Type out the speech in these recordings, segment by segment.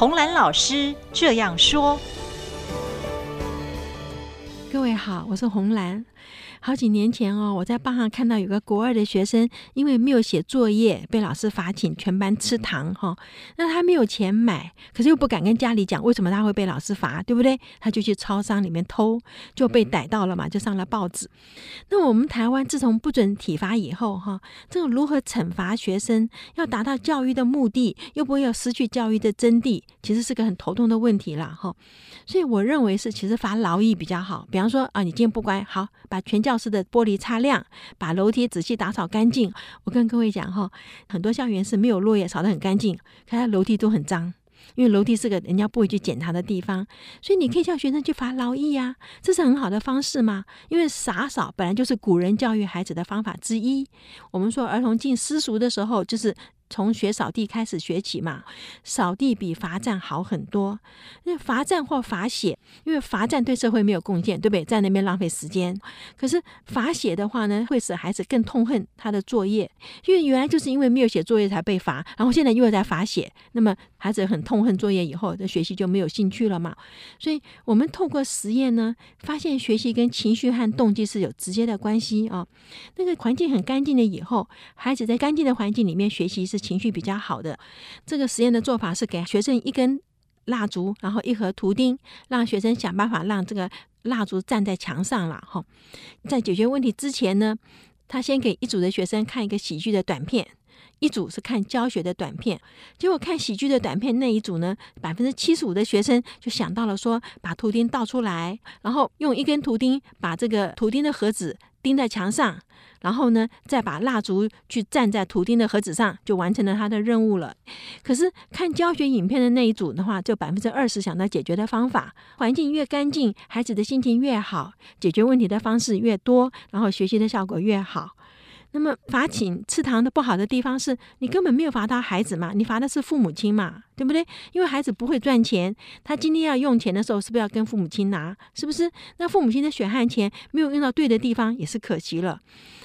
红蓝老师这样说：“好，我是红兰。”好几年前哦，我在报上看到有个国二的学生，因为没有写作业，被老师罚请全班吃糖哈。那他没有钱买，可是又不敢跟家里讲，为什么他会被老师罚，对不对？他就去超商里面偷，就被逮到了嘛，就上了报纸。那我们台湾自从不准体罚以后哈，这个如何惩罚学生，要达到教育的目的，又不会要失去教育的真谛，其实是个很头痛的问题了哈。所以我认为是，其实罚劳役比较好。比方说啊，你今天不乖，好，把全教室的玻璃擦亮，把楼梯仔细打扫干净。我跟各位讲哈，很多校园是没有落叶，扫得很干净，看它楼梯都很脏，因为楼梯是个人家不会去检查的地方，所以你可以叫学生去罚劳役呀，这是很好的方式嘛。因为洒扫本来就是古人教育孩子的方法之一。我们说儿童进私塾的时候，就是。从学扫地开始学起嘛，扫地比罚站好很多。因为罚站或罚写，因为罚站对社会没有贡献，对不对？在那边浪费时间。可是罚写的话呢，会使孩子更痛恨他的作业，因为原来就是因为没有写作业才被罚，然后现在又在罚写，那么孩子很痛恨作业，以后的学习就没有兴趣了嘛。所以我们透过实验呢，发现学习跟情绪和动机是有直接的关系啊。那个环境很干净了以后，孩子在干净的环境里面学习是。情绪比较好的这个实验的做法是给学生一根蜡烛，然后一盒图钉，让学生想办法让这个蜡烛站在墙上了哈。在解决问题之前呢，他先给一组的学生看一个喜剧的短片，一组是看教学的短片。结果看喜剧的短片那一组呢，百分之七十五的学生就想到了说，把图钉倒出来，然后用一根图钉把这个图钉的盒子钉在墙上。然后呢，再把蜡烛去站在图钉的盒子上，就完成了他的任务了。可是看教学影片的那一组的话，就百分之二十想到解决的方法。环境越干净，孩子的心情越好，解决问题的方式越多，然后学习的效果越好。那么罚请吃糖的不好的地方是，你根本没有罚到孩子嘛，你罚的是父母亲嘛，对不对？因为孩子不会赚钱，他今天要用钱的时候，是不是要跟父母亲拿？是不是？那父母亲的血汗钱没有用到对的地方，也是可惜了。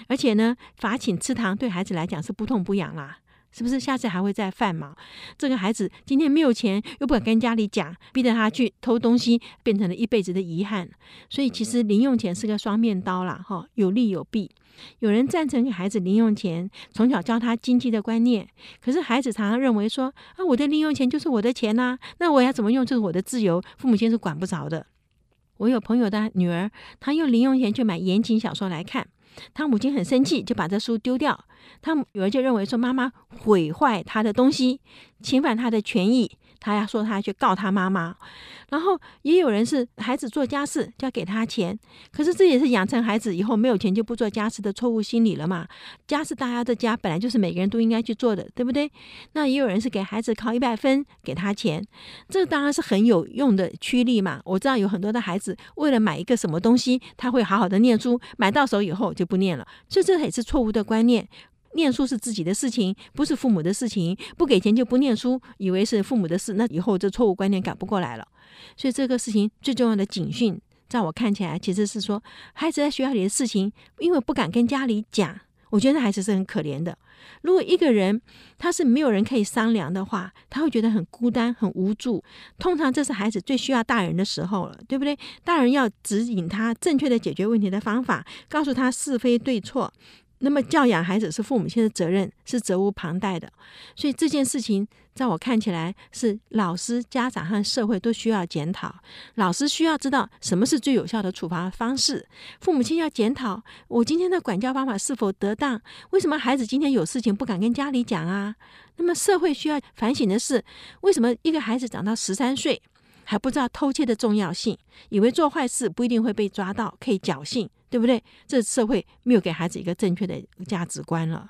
而且呢，罚请吃糖对孩子来讲是不痛不痒啦。是不是下次还会再犯嘛？这个孩子今天没有钱，又不敢跟家里讲，逼着他去偷东西，变成了一辈子的遗憾。所以其实零用钱是个双面刀啦，哈，有利有弊。有人赞成给孩子零用钱，从小教他经济的观念。可是孩子常常认为说啊，我的零用钱就是我的钱呐，那我要怎么用就是我的自由，父母亲是管不着的。我有朋友的女儿，她用零用钱去买言情小说来看。他母亲很生气，就把这书丢掉。他女儿就认为说妈妈毁坏他的东西，侵犯他的权益。他要说他去告他妈妈。然后也有人是孩子做家事就要给他钱，可是这也是养成孩子以后没有钱就不做家事的错误心理了嘛。家事大家的家本来就是每个人都应该去做的，对不对？那也有人是给孩子考一百分给他钱，这当然是很有用的驱力嘛。我知道有很多的孩子为了买一个什么东西，他会好好的念书，买到手以后就不念了，所以这也是错误的观念。念书是自己的事情，不是父母的事情。不给钱就不念书，以为是父母的事，那以后这错误观念改不过来了。所以这个事情最重要的警讯，在我看起来，其实是说孩子在学校里的事情，因为不敢跟家里讲，我觉得孩子是很可怜的。如果一个人他是没有人可以商量的话，他会觉得很孤单、很无助。通常这是孩子最需要大人的时候了，对不对？大人要指引他正确的解决问题的方法，告诉他是非对错。那么教养孩子是父母亲的责任，是责无旁贷的。所以这件事情，在我看起来，是老师、家长和社会都需要检讨。老师需要知道什么是最有效的处罚方式，父母亲要检讨我今天的管教方法是否得当。为什么孩子今天有事情不敢跟家里讲啊？那么社会需要反省的是，为什么一个孩子长到十三岁还不知道偷窃的重要性，以为做坏事不一定会被抓到，可以侥幸。对不对？这社会没有给孩子一个正确的价值观了。